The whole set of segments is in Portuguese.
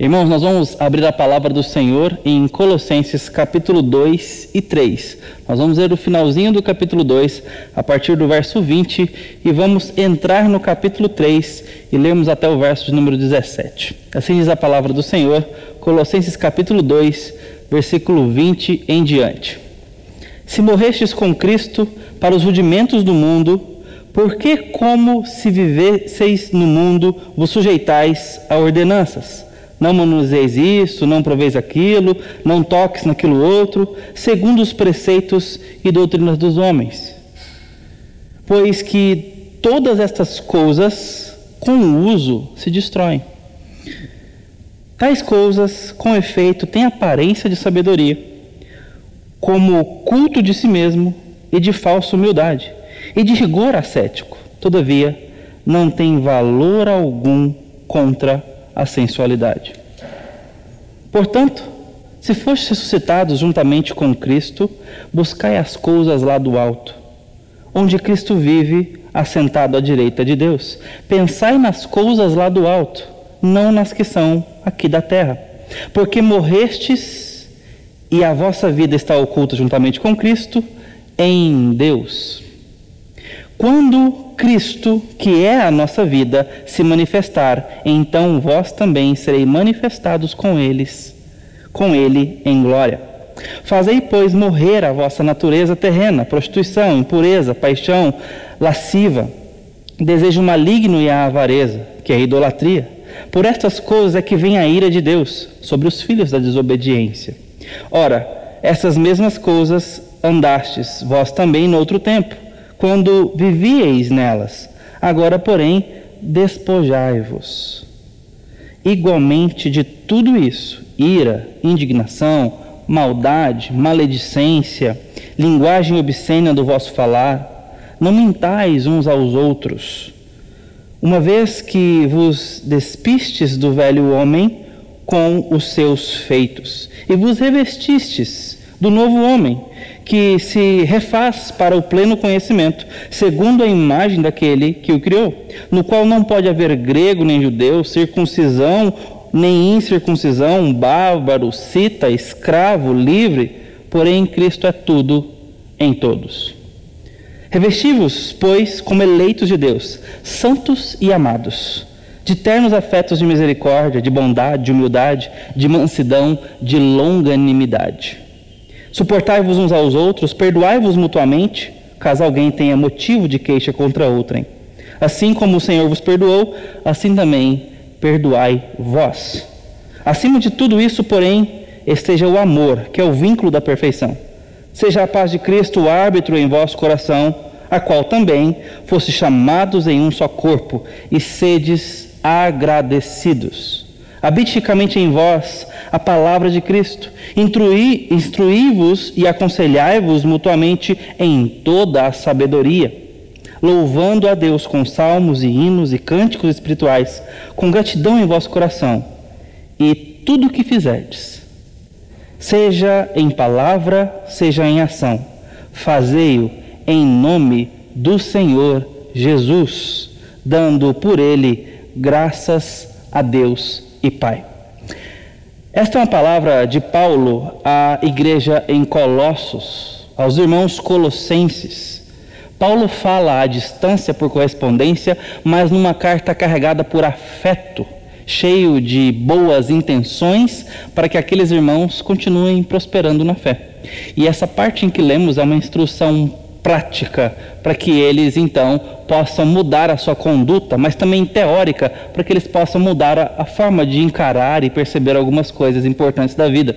Irmãos, nós vamos abrir a palavra do Senhor em Colossenses capítulo 2 e 3. Nós vamos ler o finalzinho do capítulo 2, a partir do verso 20, e vamos entrar no capítulo 3 e lermos até o verso de número 17. Assim diz a palavra do Senhor, Colossenses capítulo 2, versículo 20 em diante. Se morrestes com Cristo para os rudimentos do mundo, por que, como se vivesseis no mundo, vos sujeitais a ordenanças? Não manuseis isso, não proveis aquilo, não toques naquilo outro, segundo os preceitos e doutrinas dos homens. Pois que todas estas coisas, com o uso, se destroem. Tais coisas, com efeito, têm aparência de sabedoria, como culto de si mesmo e de falsa humildade, e de rigor ascético. Todavia, não tem valor algum contra a sensualidade. Portanto, se fostes ressuscitados juntamente com Cristo, buscai as coisas lá do alto, onde Cristo vive, assentado à direita de Deus. Pensai nas coisas lá do alto, não nas que são aqui da terra. Porque morrestes e a vossa vida está oculta juntamente com Cristo em Deus. Quando Cristo, que é a nossa vida, se manifestar, então vós também sereis manifestados com eles, com ele em glória. Fazei, pois, morrer a vossa natureza terrena, prostituição, impureza, paixão, lasciva, desejo maligno e a avareza, que é a idolatria. Por estas coisas é que vem a ira de Deus sobre os filhos da desobediência. Ora, essas mesmas coisas andastes vós também no outro tempo quando vivieis nelas. Agora, porém, despojai-vos igualmente de tudo isso: ira, indignação, maldade, maledicência, linguagem obscena do vosso falar. Não mintais uns aos outros, uma vez que vos despistes do velho homem com os seus feitos, e vos revestistes do novo homem, que se refaz para o pleno conhecimento, segundo a imagem daquele que o criou, no qual não pode haver grego nem judeu, circuncisão nem incircuncisão, bárbaro, cita, escravo, livre, porém Cristo é tudo em todos. Revesti-vos, pois, como eleitos de Deus, santos e amados, de ternos afetos de misericórdia, de bondade, de humildade, de mansidão, de longanimidade Suportai-vos uns aos outros, perdoai-vos mutuamente, caso alguém tenha motivo de queixa contra outrem. Assim como o Senhor vos perdoou, assim também perdoai vós. Acima de tudo isso, porém, esteja o amor, que é o vínculo da perfeição. Seja a paz de Cristo o árbitro em vosso coração, a qual também fosse chamados em um só corpo, e sedes agradecidos. Habite ricamente em vós a palavra de Cristo. Instruí-vos e aconselhai-vos mutuamente em toda a sabedoria, louvando a Deus com salmos e hinos e cânticos espirituais, com gratidão em vosso coração. E tudo o que fizerdes, seja em palavra, seja em ação, fazei-o em nome do Senhor Jesus, dando por ele graças a Deus e Pai. Esta é uma palavra de Paulo à igreja em Colossos, aos irmãos colossenses. Paulo fala à distância por correspondência, mas numa carta carregada por afeto, cheio de boas intenções para que aqueles irmãos continuem prosperando na fé. E essa parte em que lemos é uma instrução prática para que eles então possam mudar a sua conduta, mas também teórica para que eles possam mudar a, a forma de encarar e perceber algumas coisas importantes da vida.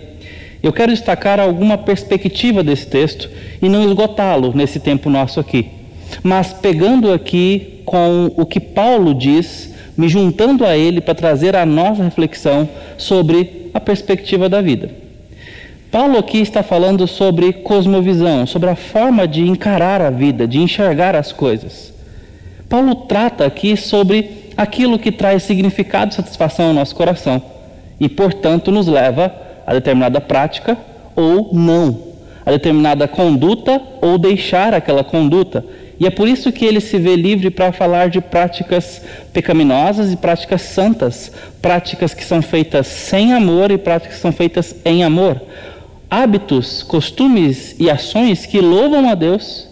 Eu quero destacar alguma perspectiva desse texto e não esgotá-lo nesse tempo nosso aqui, mas pegando aqui com o que Paulo diz, me juntando a ele para trazer a nossa reflexão sobre a perspectiva da vida. Paulo aqui está falando sobre cosmovisão, sobre a forma de encarar a vida, de enxergar as coisas. Paulo trata aqui sobre aquilo que traz significado e satisfação ao nosso coração e, portanto, nos leva a determinada prática ou não, a determinada conduta ou deixar aquela conduta. E é por isso que ele se vê livre para falar de práticas pecaminosas e práticas santas, práticas que são feitas sem amor e práticas que são feitas em amor. Hábitos, costumes e ações que louvam a Deus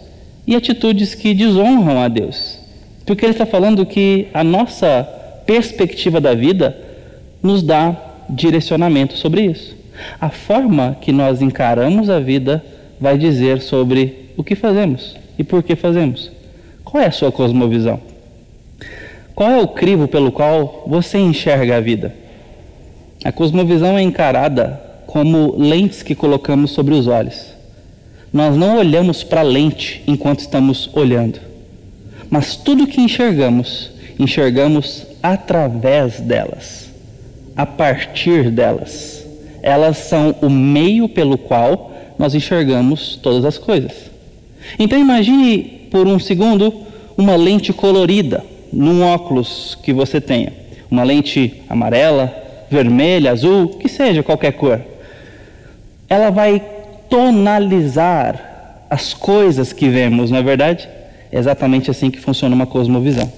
e atitudes que desonram a Deus. Porque ele está falando que a nossa perspectiva da vida nos dá direcionamento sobre isso. A forma que nós encaramos a vida vai dizer sobre o que fazemos e por que fazemos. Qual é a sua cosmovisão? Qual é o crivo pelo qual você enxerga a vida? A cosmovisão é encarada como lentes que colocamos sobre os olhos. Nós não olhamos para a lente enquanto estamos olhando, mas tudo que enxergamos, enxergamos através delas, a partir delas. Elas são o meio pelo qual nós enxergamos todas as coisas. Então imagine por um segundo uma lente colorida num óculos que você tenha. Uma lente amarela, vermelha, azul, que seja qualquer cor. Ela vai tonalizar as coisas que vemos, não é verdade? É exatamente assim que funciona uma cosmovisão.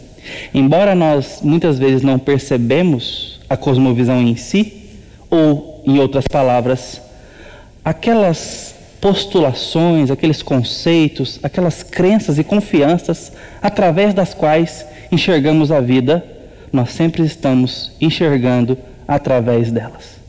Embora nós muitas vezes não percebemos a cosmovisão em si, ou em outras palavras, aquelas postulações, aqueles conceitos, aquelas crenças e confianças através das quais enxergamos a vida, nós sempre estamos enxergando através delas.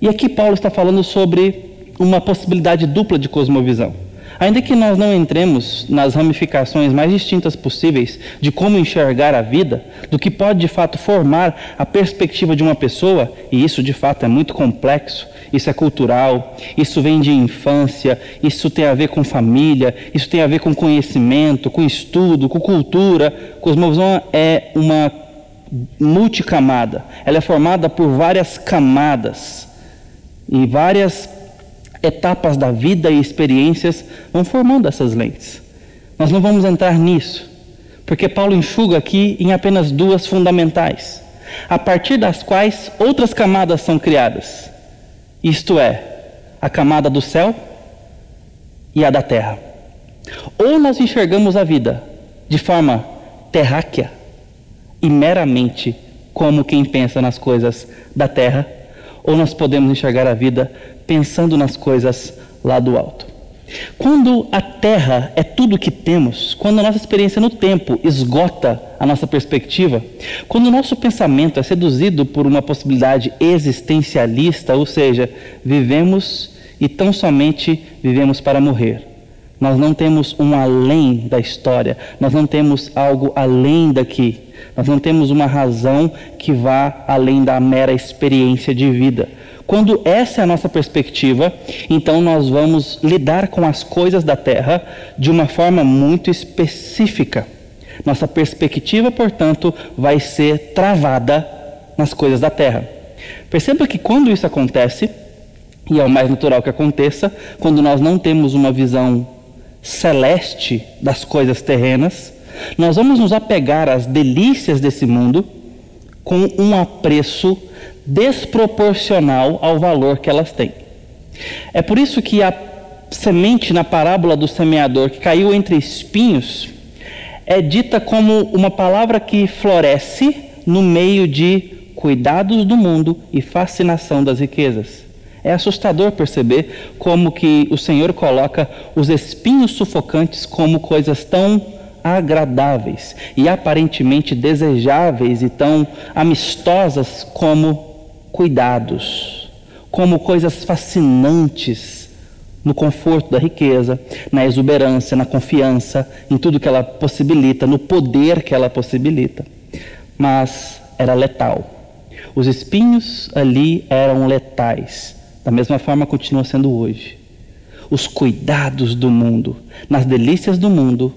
E aqui Paulo está falando sobre uma possibilidade dupla de cosmovisão. Ainda que nós não entremos nas ramificações mais distintas possíveis de como enxergar a vida, do que pode de fato formar a perspectiva de uma pessoa, e isso de fato é muito complexo, isso é cultural, isso vem de infância, isso tem a ver com família, isso tem a ver com conhecimento, com estudo, com cultura. Cosmovisão é uma multicamada, ela é formada por várias camadas e várias etapas da vida e experiências vão formando essas lentes. Nós não vamos entrar nisso, porque Paulo enxuga aqui em apenas duas fundamentais, a partir das quais outras camadas são criadas. Isto é, a camada do céu e a da terra. Ou nós enxergamos a vida de forma terráquea e meramente como quem pensa nas coisas da terra, ou nós podemos enxergar a vida pensando nas coisas lá do alto. Quando a terra é tudo que temos, quando a nossa experiência no tempo esgota a nossa perspectiva, quando o nosso pensamento é seduzido por uma possibilidade existencialista, ou seja, vivemos e tão somente vivemos para morrer. Nós não temos um além da história, nós não temos algo além daqui, nós não temos uma razão que vá além da mera experiência de vida. Quando essa é a nossa perspectiva, então nós vamos lidar com as coisas da terra de uma forma muito específica. Nossa perspectiva, portanto, vai ser travada nas coisas da terra. Perceba que quando isso acontece, e é o mais natural que aconteça, quando nós não temos uma visão celeste das coisas terrenas, nós vamos nos apegar às delícias desse mundo com um apreço desproporcional ao valor que elas têm. É por isso que a semente na parábola do semeador que caiu entre espinhos é dita como uma palavra que floresce no meio de cuidados do mundo e fascinação das riquezas. É assustador perceber como que o Senhor coloca os espinhos sufocantes como coisas tão agradáveis e aparentemente desejáveis e tão amistosas como cuidados, como coisas fascinantes no conforto da riqueza, na exuberância, na confiança, em tudo que ela possibilita, no poder que ela possibilita. Mas era letal. Os espinhos ali eram letais, da mesma forma continua sendo hoje. Os cuidados do mundo, nas delícias do mundo,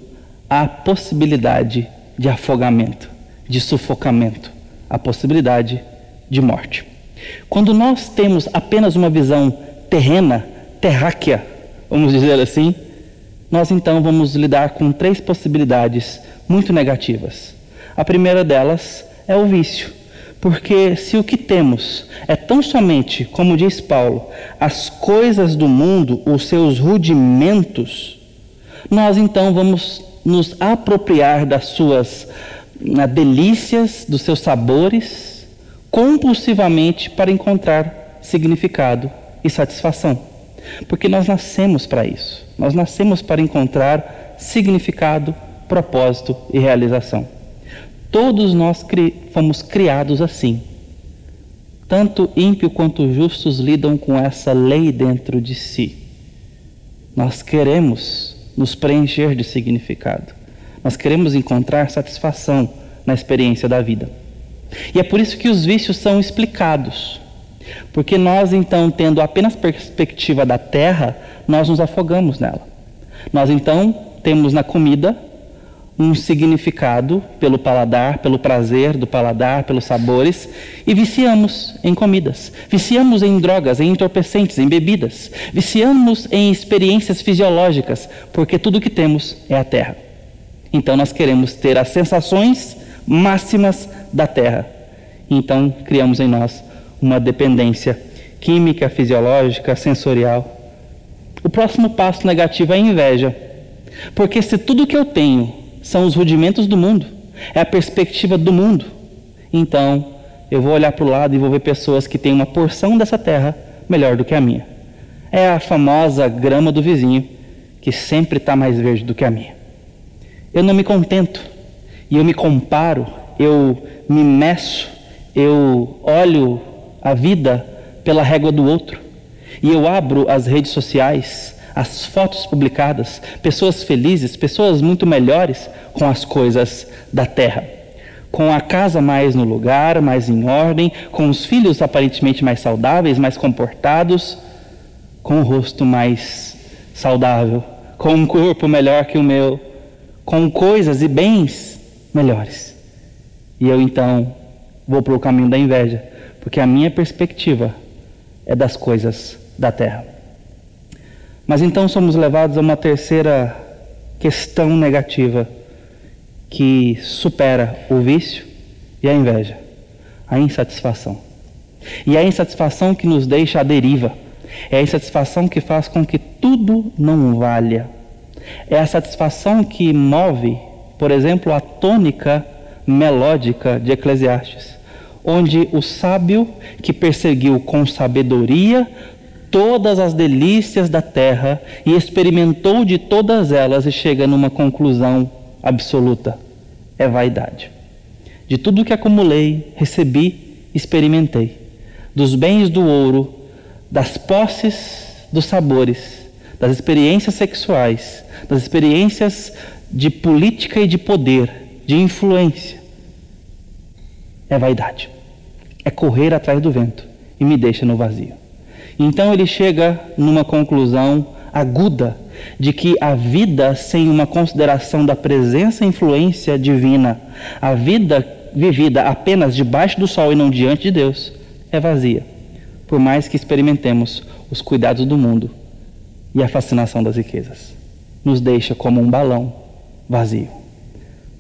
a possibilidade de afogamento, de sufocamento, a possibilidade de morte. Quando nós temos apenas uma visão terrena, terráquea, vamos dizer assim, nós então vamos lidar com três possibilidades muito negativas. A primeira delas é o vício, porque se o que temos é tão somente, como diz Paulo, as coisas do mundo, os seus rudimentos, nós então vamos nos apropriar das suas ah, delícias, dos seus sabores, compulsivamente para encontrar significado e satisfação. Porque nós nascemos para isso. Nós nascemos para encontrar significado, propósito e realização. Todos nós cri fomos criados assim. Tanto ímpio quanto justos lidam com essa lei dentro de si. Nós queremos nos preencher de significado. Nós queremos encontrar satisfação na experiência da vida. E é por isso que os vícios são explicados. Porque nós, então, tendo apenas perspectiva da terra, nós nos afogamos nela. Nós, então, temos na comida um significado pelo paladar, pelo prazer do paladar, pelos sabores, e viciamos em comidas, viciamos em drogas, em entorpecentes, em bebidas, viciamos em experiências fisiológicas, porque tudo que temos é a terra. Então nós queremos ter as sensações máximas da terra. Então criamos em nós uma dependência química, fisiológica, sensorial. O próximo passo negativo é a inveja. Porque se tudo que eu tenho são os rudimentos do mundo, é a perspectiva do mundo, então eu vou olhar para o lado e vou ver pessoas que têm uma porção dessa terra melhor do que a minha. É a famosa grama do vizinho, que sempre está mais verde do que a minha. Eu não me contento e eu me comparo, eu me meço, eu olho a vida pela régua do outro. E eu abro as redes sociais, as fotos publicadas, pessoas felizes, pessoas muito melhores com as coisas da terra. Com a casa mais no lugar, mais em ordem, com os filhos aparentemente mais saudáveis, mais comportados, com o rosto mais saudável, com um corpo melhor que o meu, com coisas e bens melhores. E eu então vou para o caminho da inveja, porque a minha perspectiva é das coisas da terra. Mas então somos levados a uma terceira questão negativa que supera o vício e a inveja, a insatisfação. E é a insatisfação que nos deixa à deriva. É a insatisfação que faz com que tudo não valha. É a satisfação que move, por exemplo, a tônica melódica de Eclesiastes onde o sábio que perseguiu com sabedoria todas as delícias da terra e experimentou de todas elas e chega numa conclusão absoluta: é vaidade. De tudo que acumulei, recebi, experimentei. Dos bens do ouro, das posses dos sabores, das experiências sexuais, das experiências de política e de poder, de influência, é vaidade. É correr atrás do vento e me deixa no vazio. Então ele chega numa conclusão aguda de que a vida sem uma consideração da presença e influência divina, a vida vivida apenas debaixo do sol e não diante de Deus, é vazia, por mais que experimentemos os cuidados do mundo e a fascinação das riquezas. Nos deixa como um balão vazio,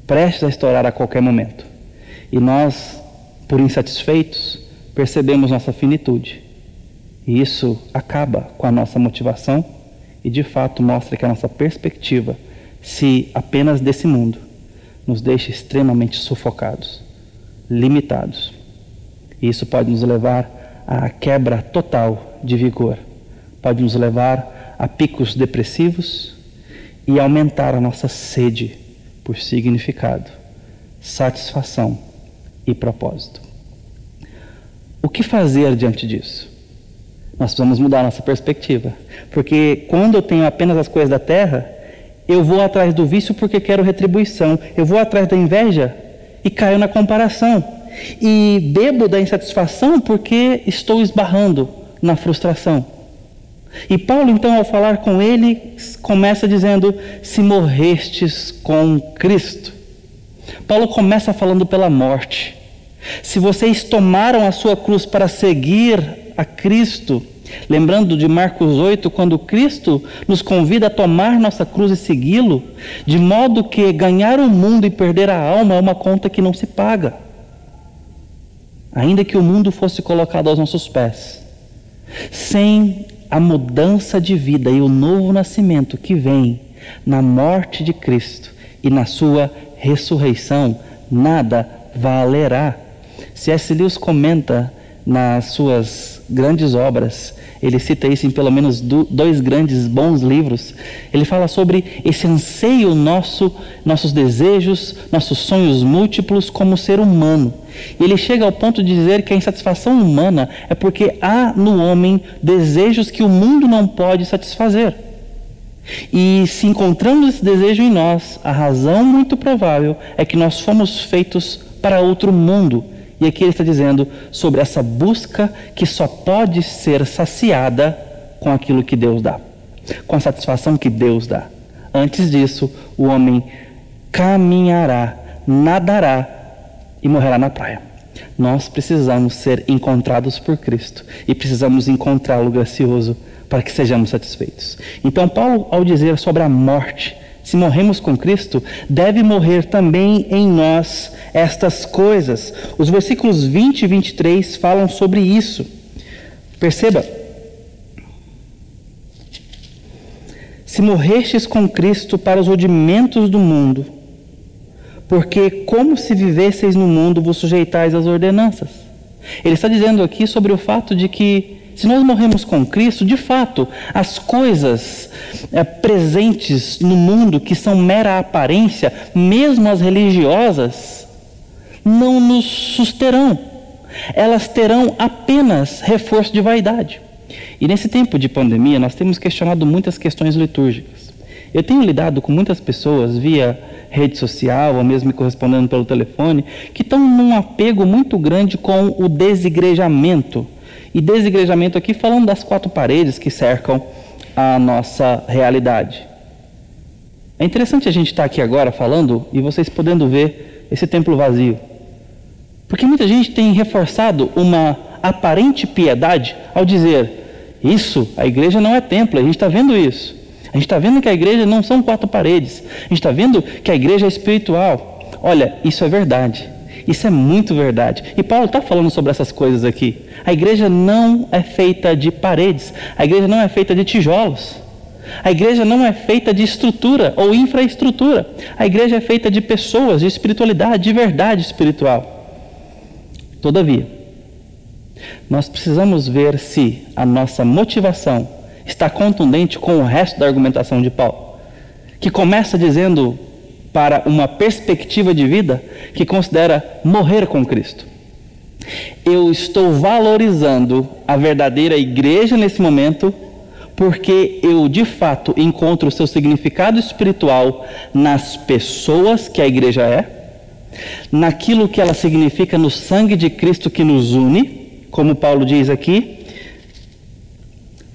prestes a estourar a qualquer momento. E nós por insatisfeitos, percebemos nossa finitude. E isso acaba com a nossa motivação e de fato mostra que a nossa perspectiva, se apenas desse mundo, nos deixa extremamente sufocados, limitados. E isso pode nos levar à quebra total de vigor, pode nos levar a picos depressivos e aumentar a nossa sede por significado, satisfação e propósito. O que fazer diante disso? Nós precisamos mudar nossa perspectiva. Porque quando eu tenho apenas as coisas da terra, eu vou atrás do vício porque quero retribuição. Eu vou atrás da inveja e caio na comparação. E bebo da insatisfação porque estou esbarrando na frustração. E Paulo, então, ao falar com ele, começa dizendo: Se morrestes com Cristo. Paulo começa falando pela morte. Se vocês tomaram a sua cruz para seguir a Cristo, lembrando de Marcos 8, quando Cristo nos convida a tomar nossa cruz e segui-lo, de modo que ganhar o mundo e perder a alma é uma conta que não se paga. Ainda que o mundo fosse colocado aos nossos pés, sem a mudança de vida e o novo nascimento que vem na morte de Cristo e na sua ressurreição nada valerá. C.S. Lewis comenta nas suas grandes obras, ele cita isso em pelo menos dois grandes bons livros. Ele fala sobre esse anseio nosso, nossos desejos, nossos sonhos múltiplos como ser humano. E ele chega ao ponto de dizer que a insatisfação humana é porque há no homem desejos que o mundo não pode satisfazer. E se encontramos esse desejo em nós, a razão muito provável é que nós fomos feitos para outro mundo. E aqui ele está dizendo sobre essa busca que só pode ser saciada com aquilo que Deus dá, com a satisfação que Deus dá. Antes disso, o homem caminhará, nadará e morrerá na praia. Nós precisamos ser encontrados por Cristo e precisamos encontrá-lo gracioso para que sejamos satisfeitos. Então, Paulo, ao dizer sobre a morte, se morremos com Cristo, deve morrer também em nós estas coisas. Os versículos 20 e 23 falam sobre isso. Perceba. Se morrestes com Cristo para os rudimentos do mundo, porque como se vivesseis no mundo vos sujeitais às ordenanças. Ele está dizendo aqui sobre o fato de que se nós morremos com Cristo, de fato, as coisas é, presentes no mundo que são mera aparência, mesmo as religiosas, não nos susterão. Elas terão apenas reforço de vaidade. E nesse tempo de pandemia, nós temos questionado muitas questões litúrgicas. Eu tenho lidado com muitas pessoas via rede social, ou mesmo me correspondendo pelo telefone, que estão num apego muito grande com o desigrejamento e desigrejamento aqui falando das quatro paredes que cercam a nossa realidade. É interessante a gente estar aqui agora falando e vocês podendo ver esse templo vazio. Porque muita gente tem reforçado uma aparente piedade ao dizer: Isso, a igreja não é templo, a gente está vendo isso. A gente está vendo que a igreja não são quatro paredes. A gente está vendo que a igreja é espiritual. Olha, isso é verdade. Isso é muito verdade. E Paulo está falando sobre essas coisas aqui. A igreja não é feita de paredes, a igreja não é feita de tijolos. A igreja não é feita de estrutura ou infraestrutura. A igreja é feita de pessoas, de espiritualidade, de verdade espiritual. Todavia, nós precisamos ver se a nossa motivação está contundente com o resto da argumentação de Paulo, que começa dizendo para uma perspectiva de vida que considera morrer com Cristo. Eu estou valorizando a verdadeira igreja nesse momento porque eu de fato encontro o seu significado espiritual nas pessoas que a igreja é, naquilo que ela significa no sangue de Cristo que nos une, como Paulo diz aqui,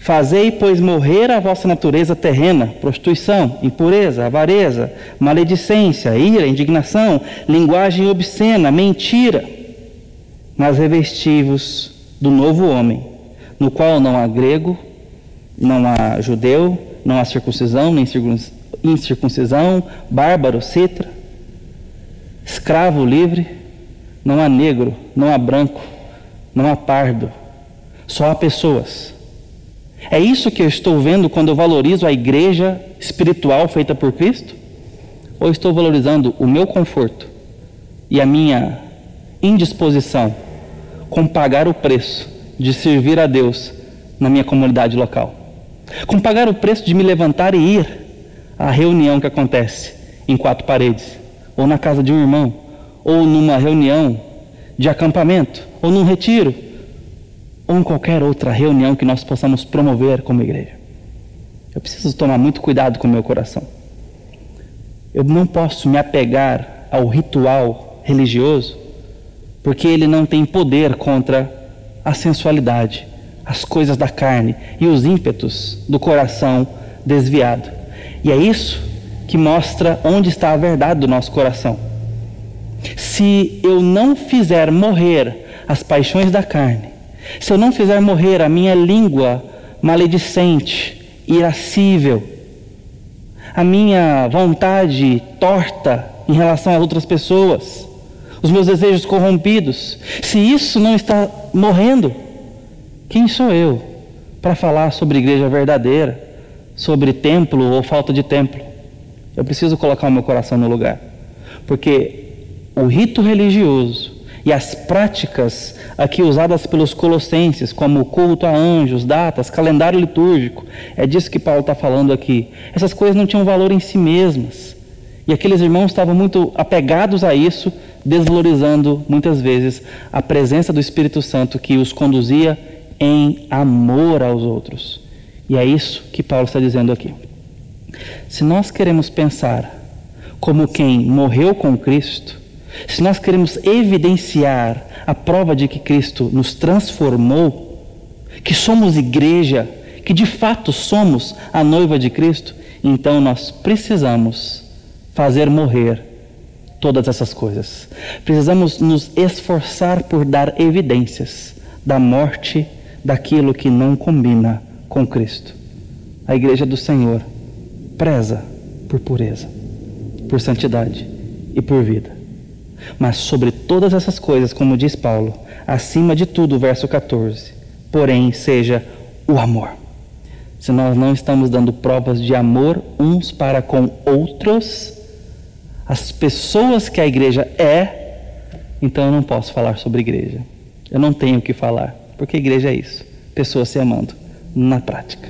Fazei, pois, morrer a vossa natureza terrena, prostituição, impureza, avareza, maledicência, ira, indignação, linguagem obscena, mentira, mas revestivos do novo homem, no qual não há grego, não há judeu, não há circuncisão, nem incircuncisão, bárbaro, citra, escravo livre, não há negro, não há branco, não há pardo, só há pessoas é isso que eu estou vendo quando eu valorizo a igreja espiritual feita por Cristo? Ou estou valorizando o meu conforto e a minha indisposição com pagar o preço de servir a Deus na minha comunidade local? Com pagar o preço de me levantar e ir à reunião que acontece em quatro paredes, ou na casa de um irmão, ou numa reunião de acampamento, ou num retiro, ou em qualquer outra reunião que nós possamos promover como igreja. Eu preciso tomar muito cuidado com o meu coração. Eu não posso me apegar ao ritual religioso, porque ele não tem poder contra a sensualidade, as coisas da carne e os ímpetos do coração desviado. E é isso que mostra onde está a verdade do nosso coração. Se eu não fizer morrer as paixões da carne, se eu não fizer morrer a minha língua maledicente, irascível, a minha vontade torta em relação a outras pessoas, os meus desejos corrompidos, se isso não está morrendo, quem sou eu para falar sobre igreja verdadeira, sobre templo ou falta de templo? Eu preciso colocar o meu coração no lugar. Porque o rito religioso e as práticas aqui usadas pelos colossenses, como culto a anjos, datas, calendário litúrgico, é disso que Paulo está falando aqui. Essas coisas não tinham valor em si mesmas. E aqueles irmãos estavam muito apegados a isso, desvalorizando muitas vezes a presença do Espírito Santo que os conduzia em amor aos outros. E é isso que Paulo está dizendo aqui. Se nós queremos pensar como quem morreu com Cristo, se nós queremos evidenciar a prova de que Cristo nos transformou, que somos igreja, que de fato somos a noiva de Cristo, então nós precisamos fazer morrer todas essas coisas. Precisamos nos esforçar por dar evidências da morte daquilo que não combina com Cristo. A igreja do Senhor preza por pureza, por santidade e por vida. Mas sobre todas essas coisas, como diz Paulo, acima de tudo, verso 14, porém seja o amor. Se nós não estamos dando provas de amor uns para com outros, as pessoas que a igreja é, então eu não posso falar sobre igreja. Eu não tenho o que falar, porque igreja é isso: pessoas se amando na prática.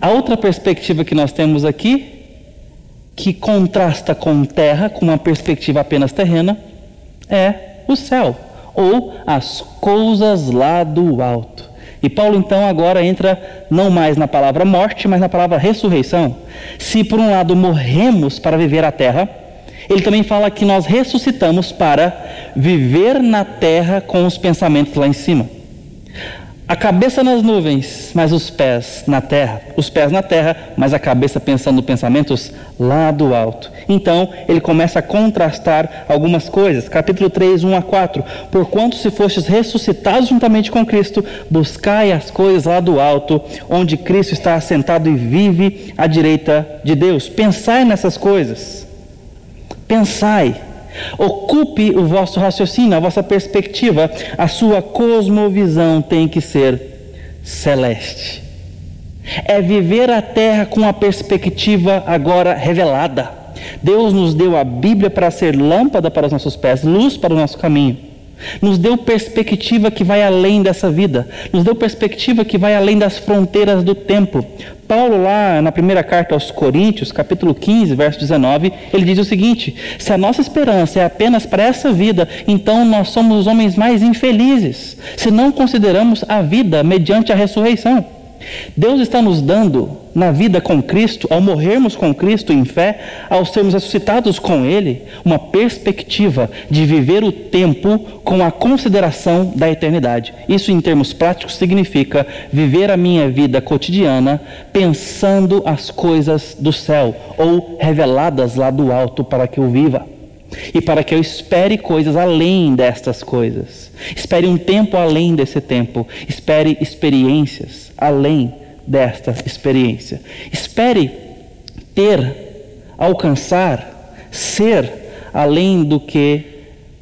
A outra perspectiva que nós temos aqui, que contrasta com terra, com uma perspectiva apenas terrena, é o céu, ou as coisas lá do alto. E Paulo então agora entra não mais na palavra morte, mas na palavra ressurreição. Se por um lado morremos para viver a terra, ele também fala que nós ressuscitamos para viver na terra com os pensamentos lá em cima. A cabeça nas nuvens, mas os pés na terra. Os pés na terra, mas a cabeça pensando pensamentos lá do alto. Então, ele começa a contrastar algumas coisas. Capítulo 3, 1 a 4. Porquanto se fostes ressuscitados juntamente com Cristo, buscai as coisas lá do alto, onde Cristo está assentado e vive à direita de Deus. Pensai nessas coisas. Pensai. Ocupe o vosso raciocínio, a vossa perspectiva, a sua cosmovisão tem que ser celeste. É viver a terra com a perspectiva agora revelada. Deus nos deu a Bíblia para ser lâmpada para os nossos pés, luz para o nosso caminho nos deu perspectiva que vai além dessa vida, nos deu perspectiva que vai além das fronteiras do tempo. Paulo, lá na primeira carta aos Coríntios, capítulo 15, verso 19, ele diz o seguinte: Se a nossa esperança é apenas para essa vida, então nós somos os homens mais infelizes, se não consideramos a vida mediante a ressurreição. Deus está nos dando na vida com Cristo, ao morrermos com Cristo em fé, ao sermos ressuscitados com Ele, uma perspectiva de viver o tempo com a consideração da eternidade. Isso, em termos práticos, significa viver a minha vida cotidiana pensando as coisas do céu ou reveladas lá do alto para que eu viva e para que eu espere coisas além destas coisas. Espere um tempo além desse tempo. Espere experiências além desta experiência. Espere ter, alcançar, ser além do que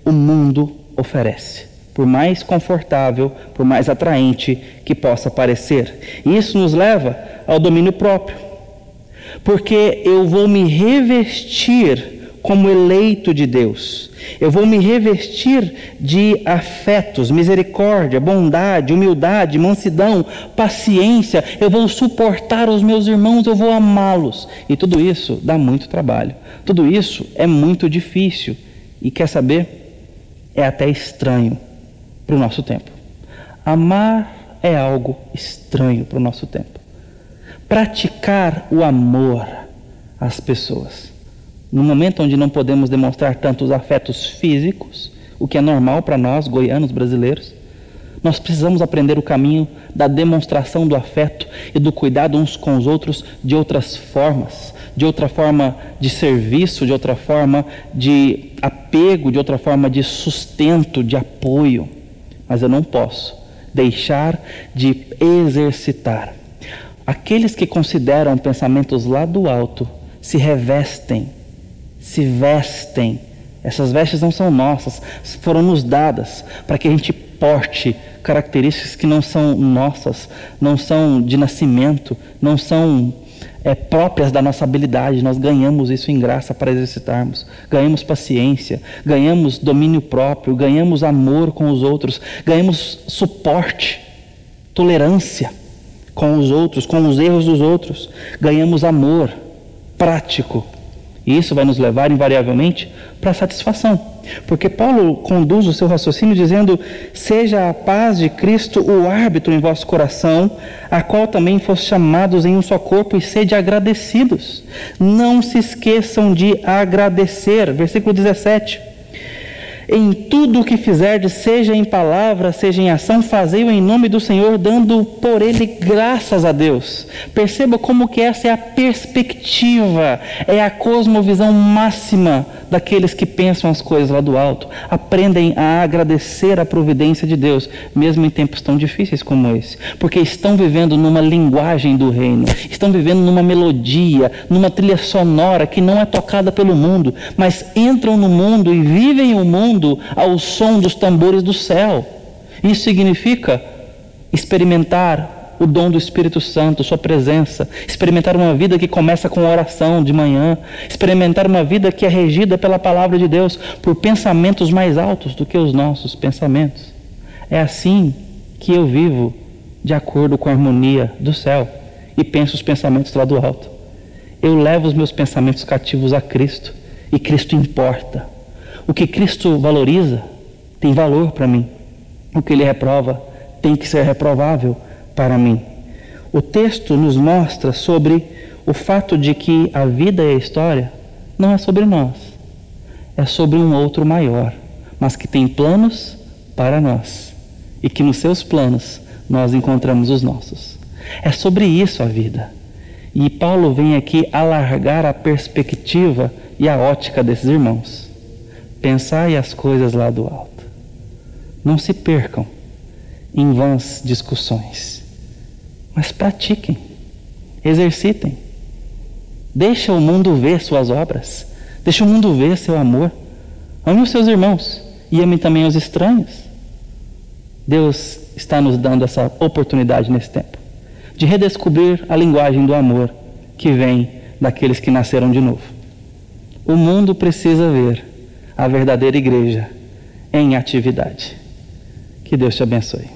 o mundo oferece. Por mais confortável, por mais atraente que possa parecer. E isso nos leva ao domínio próprio. Porque eu vou me revestir como eleito de Deus. Eu vou me revestir de afetos, misericórdia, bondade, humildade, mansidão, paciência. Eu vou suportar os meus irmãos, eu vou amá-los. E tudo isso dá muito trabalho. Tudo isso é muito difícil. E quer saber? É até estranho para o nosso tempo. Amar é algo estranho para o nosso tempo. Praticar o amor às pessoas no momento onde não podemos demonstrar tantos afetos físicos, o que é normal para nós, goianos brasileiros, nós precisamos aprender o caminho da demonstração do afeto e do cuidado uns com os outros de outras formas, de outra forma de serviço, de outra forma de apego, de outra forma de sustento, de apoio. Mas eu não posso deixar de exercitar. Aqueles que consideram pensamentos lá do alto se revestem se vestem. Essas vestes não são nossas, foram nos dadas para que a gente porte características que não são nossas, não são de nascimento, não são é, próprias da nossa habilidade, nós ganhamos isso em graça para exercitarmos. Ganhamos paciência, ganhamos domínio próprio, ganhamos amor com os outros, ganhamos suporte, tolerância com os outros, com os erros dos outros, ganhamos amor prático. E isso vai nos levar invariavelmente para a satisfação. Porque Paulo conduz o seu raciocínio dizendo: Seja a paz de Cristo o árbitro em vosso coração, a qual também foste chamados em um só corpo, e sede agradecidos. Não se esqueçam de agradecer. Versículo 17. Em tudo o que fizerdes, seja em palavra, seja em ação, fazei-o em nome do Senhor, dando por ele graças a Deus. Perceba como que essa é a perspectiva, é a cosmovisão máxima daqueles que pensam as coisas lá do alto. Aprendem a agradecer a providência de Deus, mesmo em tempos tão difíceis como esse, porque estão vivendo numa linguagem do reino, estão vivendo numa melodia, numa trilha sonora que não é tocada pelo mundo, mas entram no mundo e vivem o mundo ao som dos tambores do céu. Isso significa experimentar o dom do Espírito Santo, Sua presença, experimentar uma vida que começa com oração de manhã, experimentar uma vida que é regida pela palavra de Deus, por pensamentos mais altos do que os nossos pensamentos. É assim que eu vivo de acordo com a harmonia do céu e penso os pensamentos lá do alto. Eu levo os meus pensamentos cativos a Cristo e Cristo importa. O que Cristo valoriza tem valor para mim. O que ele reprova tem que ser reprovável para mim. O texto nos mostra sobre o fato de que a vida e a história não é sobre nós, é sobre um outro maior, mas que tem planos para nós e que nos seus planos nós encontramos os nossos. É sobre isso a vida. E Paulo vem aqui alargar a perspectiva e a ótica desses irmãos. Pensai as coisas lá do alto. Não se percam em vãs discussões, mas pratiquem, exercitem. Deixa o mundo ver suas obras, deixa o mundo ver seu amor. Ame os seus irmãos e ame também os estranhos. Deus está nos dando essa oportunidade nesse tempo de redescobrir a linguagem do amor que vem daqueles que nasceram de novo. O mundo precisa ver a verdadeira igreja em atividade. Que Deus te abençoe.